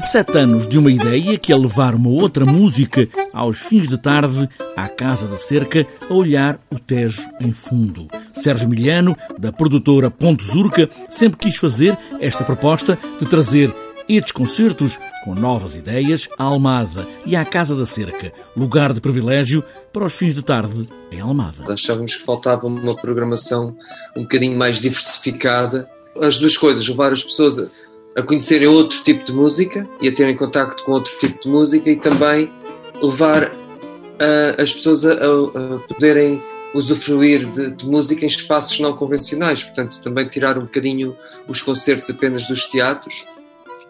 Sete anos de uma ideia que é levar uma outra música aos fins de tarde à Casa da Cerca a olhar o Tejo em fundo. Sérgio Milhano, da produtora Ponte Zurca, sempre quis fazer esta proposta de trazer estes concertos com novas ideias à Almada e à Casa da Cerca, lugar de privilégio para os fins de tarde em Almada. Achávamos que faltava uma programação um bocadinho mais diversificada. As duas coisas, levar as pessoas a conhecerem outro tipo de música e a terem contacto com outro tipo de música e também levar uh, as pessoas a, a, a poderem usufruir de, de, música em espaços não convencionais, portanto também tirar um bocadinho os concertos apenas dos teatros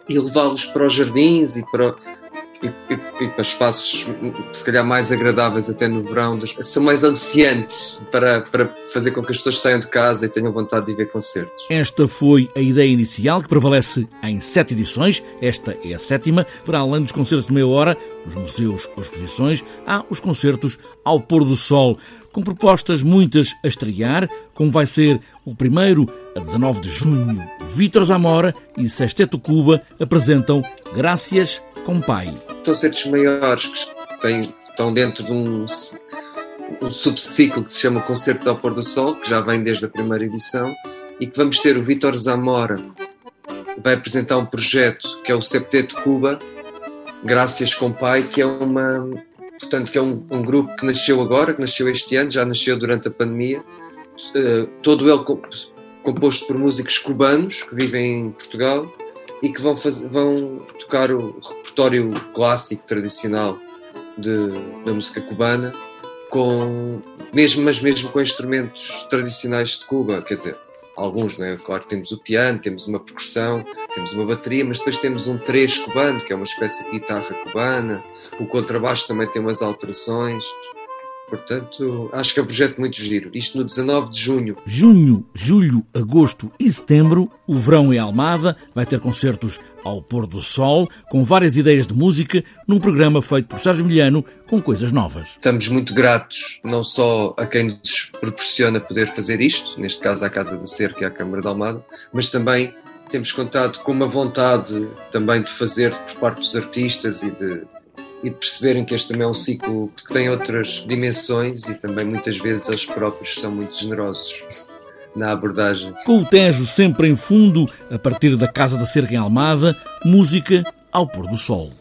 e levá-los para os jardins e para, e, e, para espaços se calhar mais agradáveis até no verão, são mais aliciantes para, para fazer com que as pessoas saiam de casa e tenham vontade de ver concertos. Esta foi a ideia inicial que prevalece em sete edições, esta é a sétima, para além dos concertos de meia hora, nos museus ou exposições, há os concertos ao pôr do sol, com propostas muitas a estrear, como vai ser o primeiro a 19 de junho. Vítor Zamora e Sexteto Cuba apresentam Graças com Pai concertos maiores que têm, estão dentro de um, um subciclo que se chama Concertos ao Pôr do Sol, que já vem desde a primeira edição, e que vamos ter o Vitor Zamora, vai apresentar um projeto que é o Septeto Cuba, Graças com Pai, que é uma portanto que é um, um, grupo que nasceu agora, que nasceu este ano, já nasceu durante a pandemia, uh, todo ele composto por músicos cubanos que vivem em Portugal e que vão, fazer, vão tocar o repertório clássico, tradicional de, da música cubana, com, mesmo, mas mesmo com instrumentos tradicionais de Cuba, quer dizer, alguns, não é? Claro temos o piano, temos uma percussão, temos uma bateria, mas depois temos um três cubano, que é uma espécie de guitarra cubana, o contrabaixo também tem umas alterações. Portanto, acho que é um projeto muito giro. Isto no 19 de junho. Junho, julho, agosto e setembro, o verão em Almada vai ter concertos ao pôr do sol, com várias ideias de música, num programa feito por Sérgio Milhano com coisas novas. Estamos muito gratos, não só a quem nos proporciona poder fazer isto, neste caso à Casa da Cerca e à Câmara de Almada, mas também temos contado com uma vontade também de fazer por parte dos artistas e de e de perceberem que este também é um ciclo que tem outras dimensões e também muitas vezes eles próprios são muito generosos na abordagem. Com o Tejo sempre em fundo, a partir da Casa da Cerca em Almada, música ao pôr do sol.